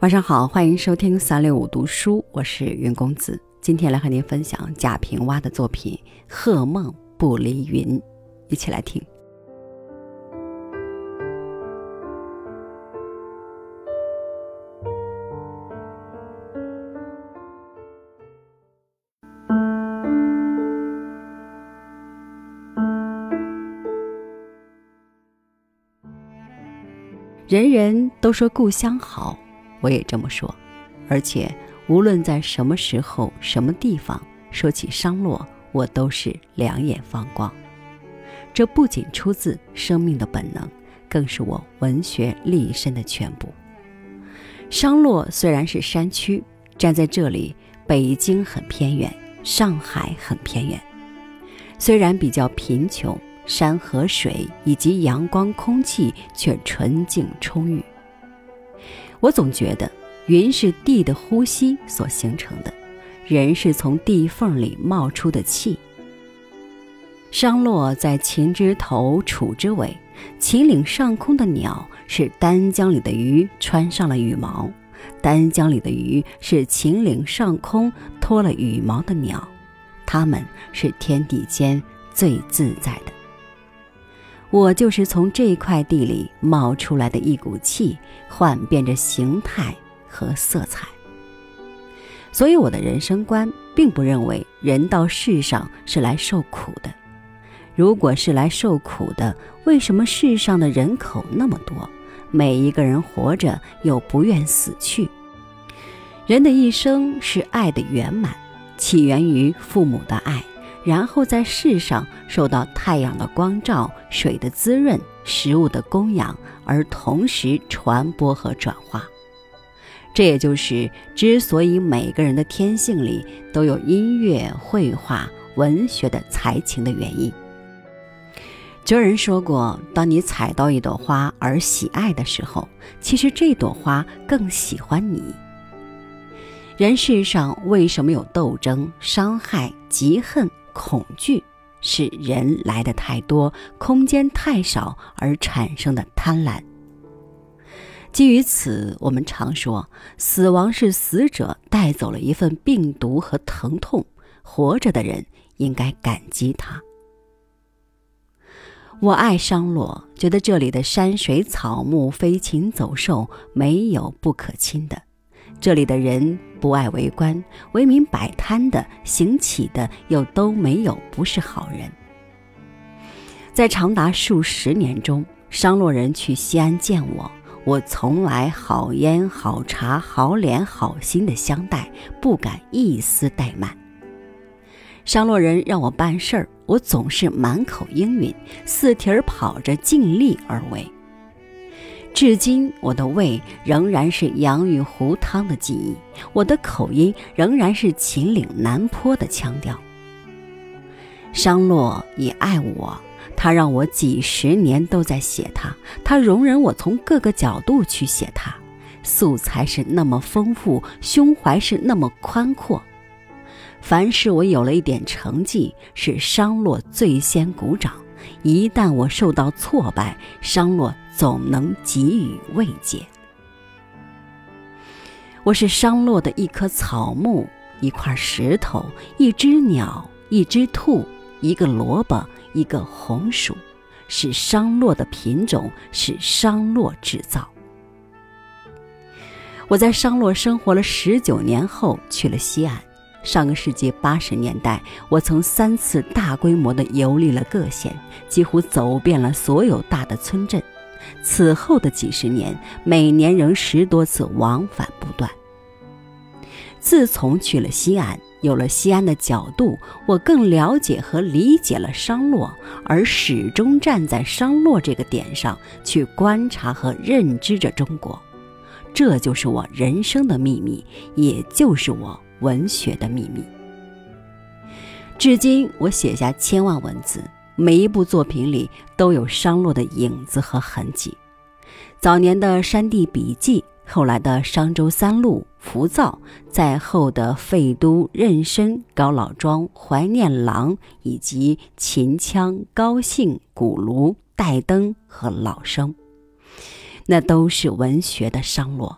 晚上好，欢迎收听三六五读书，我是云公子。今天来和您分享贾平凹的作品《鹤梦不离云》，一起来听。人人都说故乡好。我也这么说，而且无论在什么时候、什么地方说起商洛，我都是两眼放光。这不仅出自生命的本能，更是我文学立身的全部。商洛虽然是山区，站在这里，北京很偏远，上海很偏远。虽然比较贫穷，山河水以及阳光空气却纯净充裕。我总觉得，云是地的呼吸所形成的，人是从地缝里冒出的气。商洛在秦之头，楚之尾，秦岭上空的鸟是丹江里的鱼穿上了羽毛，丹江里的鱼是秦岭上空脱了羽毛的鸟，它们是天地间最自在的。我就是从这块地里冒出来的一股气，幻变着形态和色彩。所以我的人生观并不认为人到世上是来受苦的。如果是来受苦的，为什么世上的人口那么多，每一个人活着又不愿死去？人的一生是爱的圆满，起源于父母的爱。然后在世上受到太阳的光照、水的滋润、食物的供养，而同时传播和转化。这也就是之所以每个人的天性里都有音乐、绘画、文学的才情的原因。哲人说过：“当你采到一朵花而喜爱的时候，其实这朵花更喜欢你。”人世上为什么有斗争、伤害、嫉恨？恐惧是人来的太多，空间太少而产生的贪婪。基于此，我们常说，死亡是死者带走了一份病毒和疼痛，活着的人应该感激他。我爱商洛，觉得这里的山水草木、飞禽走兽没有不可亲的。这里的人不爱为官，为民摆摊的、行乞的，又都没有不是好人。在长达数十年中，商洛人去西安见我，我从来好烟、好茶、好脸、好心的相待，不敢一丝怠慢。商洛人让我办事儿，我总是满口应允，四蹄儿跑着，尽力而为。至今，我的胃仍然是洋芋糊汤的记忆，我的口音仍然是秦岭南坡的腔调。商洛也爱我，他让我几十年都在写他，他容忍我从各个角度去写他，素材是那么丰富，胸怀是那么宽阔。凡是我有了一点成绩，是商洛最先鼓掌。一旦我受到挫败，商洛总能给予慰藉。我是商洛的一棵草木，一块石头，一只鸟，一只兔，一个萝卜，一个红薯，是商洛的品种，是商洛制造。我在商洛生活了十九年后，去了西安。上个世纪八十年代，我曾三次大规模地游历了各县，几乎走遍了所有大的村镇。此后的几十年，每年仍十多次往返不断。自从去了西安，有了西安的角度，我更了解和理解了商洛，而始终站在商洛这个点上去观察和认知着中国。这就是我人生的秘密，也就是我。文学的秘密。至今，我写下千万文字，每一部作品里都有商洛的影子和痕迹。早年的《山地笔记》，后来的《商周三路》《浮躁》，再后的《废都》《壬申》《高老庄》《怀念郎》，以及《秦腔》《高兴》《鼓炉》《带灯》和《老生》，那都是文学的商洛。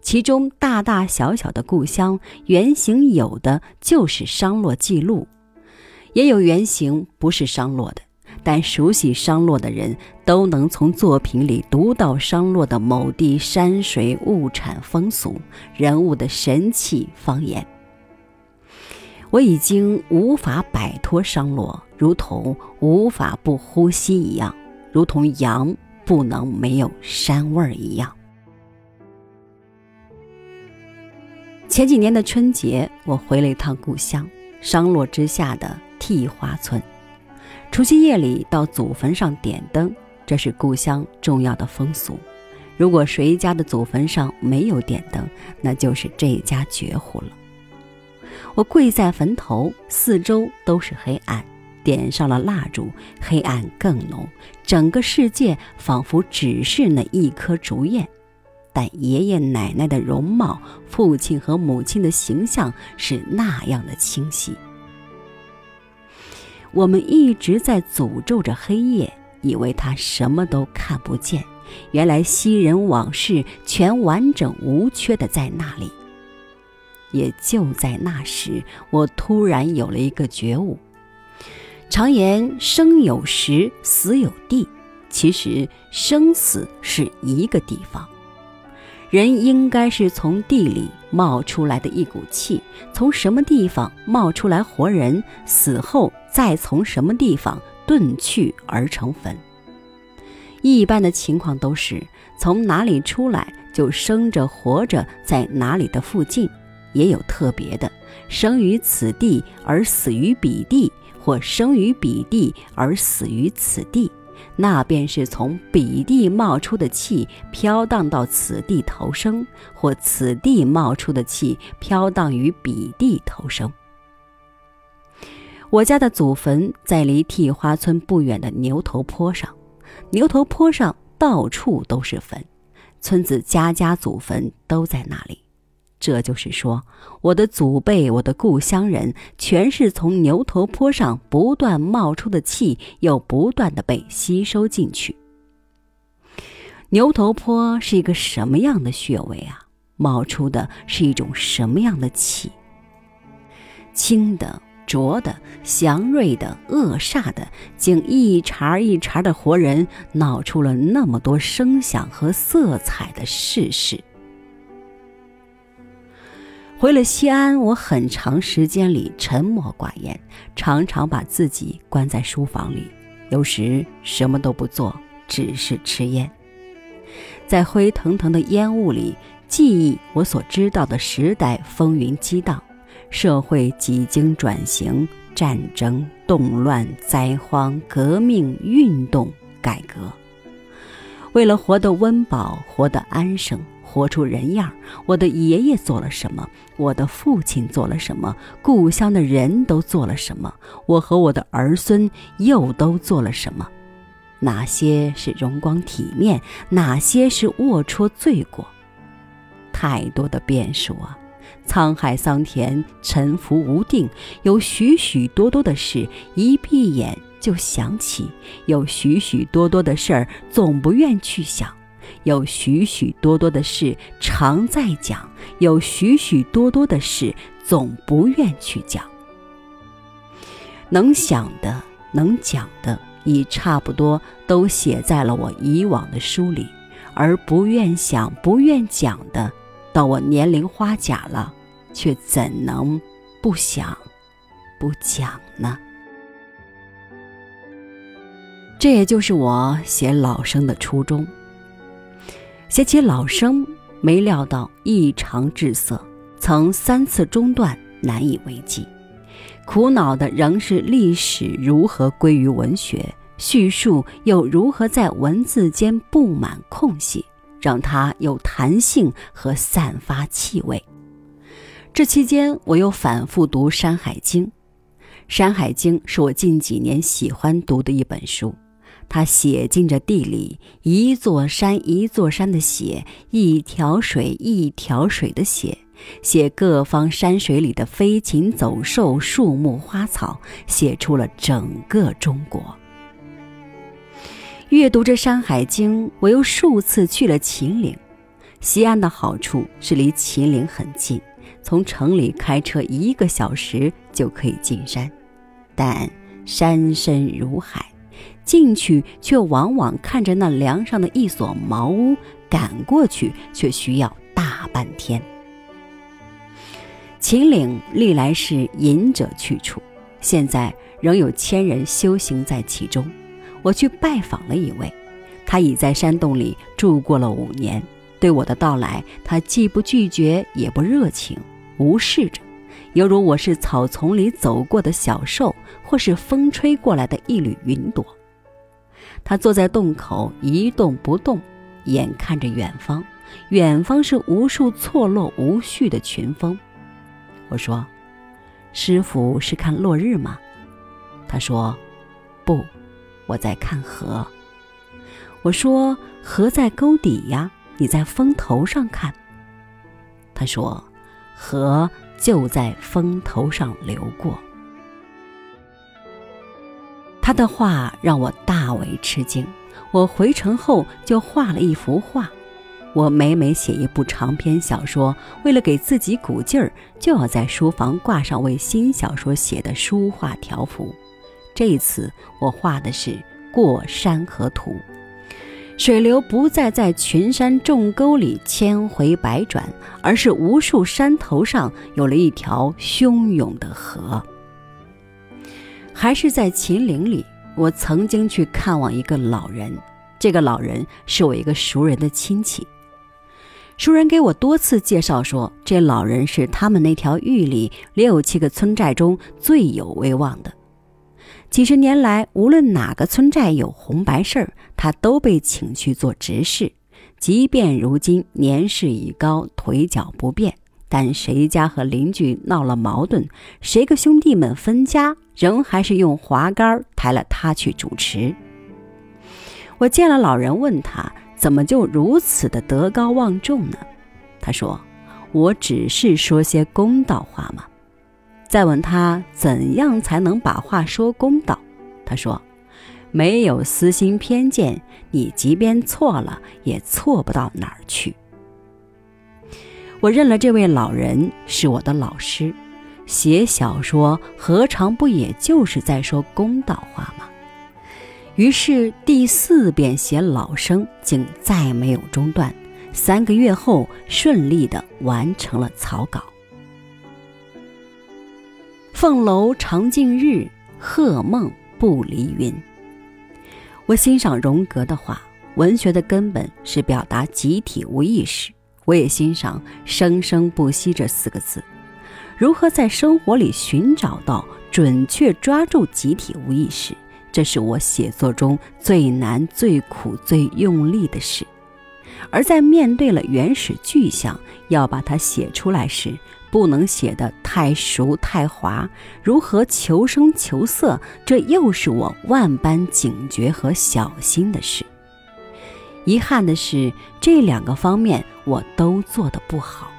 其中大大小小的故乡原型，有的就是商洛记录，也有原型不是商洛的。但熟悉商洛的人都能从作品里读到商洛的某地山水物产风俗、人物的神气方言。我已经无法摆脱商洛，如同无法不呼吸一样，如同羊不能没有膻味儿一样。前几年的春节，我回了一趟故乡商洛之下的替花村。除夕夜里到祖坟上点灯，这是故乡重要的风俗。如果谁家的祖坟上没有点灯，那就是这家绝户了。我跪在坟头，四周都是黑暗，点上了蜡烛，黑暗更浓，整个世界仿佛只是那一颗烛焰。但爷爷奶奶的容貌，父亲和母亲的形象是那样的清晰。我们一直在诅咒着黑夜，以为他什么都看不见。原来昔人往事全完整无缺的在那里。也就在那时，我突然有了一个觉悟。常言生有时，死有地，其实生死是一个地方。人应该是从地里冒出来的一股气，从什么地方冒出来活人，死后再从什么地方遁去而成坟。一般的情况都是从哪里出来就生着活着在哪里的附近，也有特别的，生于此地而死于彼地，或生于彼地而死于此地。那便是从彼地冒出的气飘荡到此地投生，或此地冒出的气飘荡于彼地投生。我家的祖坟在离替花村不远的牛头坡上，牛头坡上到处都是坟，村子家家祖坟都在那里。这就是说，我的祖辈，我的故乡人，全是从牛头坡上不断冒出的气，又不断的被吸收进去。牛头坡是一个什么样的穴位啊？冒出的是一种什么样的气？清的、浊的、祥瑞的、恶煞的，竟一茬一茬的活人，闹出了那么多声响和色彩的世事。回了西安，我很长时间里沉默寡言，常常把自己关在书房里，有时什么都不做，只是吃烟。在灰腾腾的烟雾里，记忆我所知道的时代风云激荡，社会几经转型，战争、动乱、灾荒、革命、运动、改革，为了活得温饱，活得安生。活出人样，我的爷爷做了什么？我的父亲做了什么？故乡的人都做了什么？我和我的儿孙又都做了什么？哪些是荣光体面？哪些是龌龊罪过？太多的变数啊！沧海桑田，沉浮无定，有许许多多的事，一闭眼就想起；有许许多多的事儿，总不愿去想。有许许多多的事常在讲，有许许多多的事总不愿去讲。能想的、能讲的，已差不多都写在了我以往的书里；而不愿想、不愿讲的，到我年龄花甲了，却怎能不想、不讲呢？这也就是我写老生的初衷。写起老生，没料到异常滞涩，曾三次中断，难以为继。苦恼的仍是历史如何归于文学，叙述又如何在文字间布满空隙，让它有弹性和散发气味。这期间，我又反复读《山海经》，《山海经》是我近几年喜欢读的一本书。他写进这地里，一座山一座山的写，一条水一条水的写，写各方山水里的飞禽走兽、树木花草，写出了整个中国。阅读这《山海经》，我又数次去了秦岭，西安的好处是离秦岭很近，从城里开车一个小时就可以进山，但山深如海，进去却往往看着那梁上的一所茅屋，赶过去却需要大半天。秦岭历来是隐者去处，现在仍有千人修行在其中。我去拜访了一位，他已在山洞里住过了五年。对我的到来，他既不拒绝，也不热情，无视着，犹如我是草丛里走过的小兽，或是风吹过来的一缕云朵。他坐在洞口一动不动，眼看着远方，远方是无数错落无序的群峰。我说：“师傅是看落日吗？”他说：“不，我在看河。”我说：“河在沟底呀。”你在风头上看，他说：“河就在风头上流过。”他的话让我大为吃惊。我回城后就画了一幅画。我每每写一部长篇小说，为了给自己鼓劲儿，就要在书房挂上为新小说写的书画条幅。这次我画的是过山河图。水流不再在群山众沟里千回百转，而是无数山头上有了一条汹涌的河。还是在秦岭里，我曾经去看望一个老人。这个老人是我一个熟人的亲戚。熟人给我多次介绍说，这老人是他们那条峪里六七个村寨中最有威望的。几十年来，无论哪个村寨有红白事儿，他都被请去做执事。即便如今年事已高，腿脚不便，但谁家和邻居闹了矛盾，谁个兄弟们分家，仍还是用滑竿抬了他去主持。我见了老人，问他怎么就如此的德高望重呢？他说：“我只是说些公道话嘛。”再问他怎样才能把话说公道，他说：“没有私心偏见，你即便错了，也错不到哪儿去。”我认了这位老人是我的老师，写小说何尝不也就是在说公道话吗？于是第四遍写老生，竟再没有中断，三个月后顺利的完成了草稿。凤楼长尽日，鹤梦不离云。我欣赏荣格的话，文学的根本是表达集体无意识。我也欣赏“生生不息”这四个字。如何在生活里寻找到、准确抓住集体无意识，这是我写作中最难、最苦、最用力的事。而在面对了原始具象，要把它写出来时，不能写得太熟太滑，如何求生求色，这又是我万般警觉和小心的事。遗憾的是，这两个方面我都做得不好。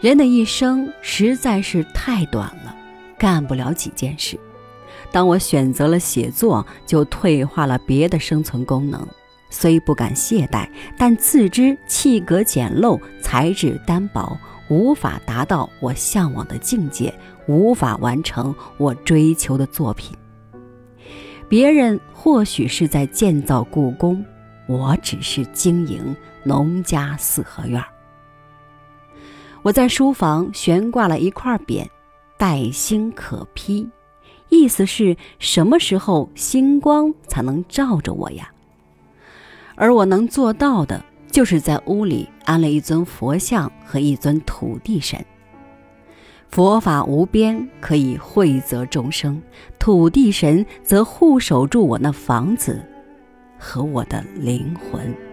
人的一生实在是太短了，干不了几件事。当我选择了写作，就退化了别的生存功能。虽不敢懈怠，但自知气格简陋，材质单薄，无法达到我向往的境界，无法完成我追求的作品。别人或许是在建造故宫，我只是经营农家四合院。我在书房悬挂了一块匾，“待星可披”，意思是什么时候星光才能照着我呀？而我能做到的，就是在屋里安了一尊佛像和一尊土地神。佛法无边，可以惠泽众生；土地神则护守住我那房子和我的灵魂。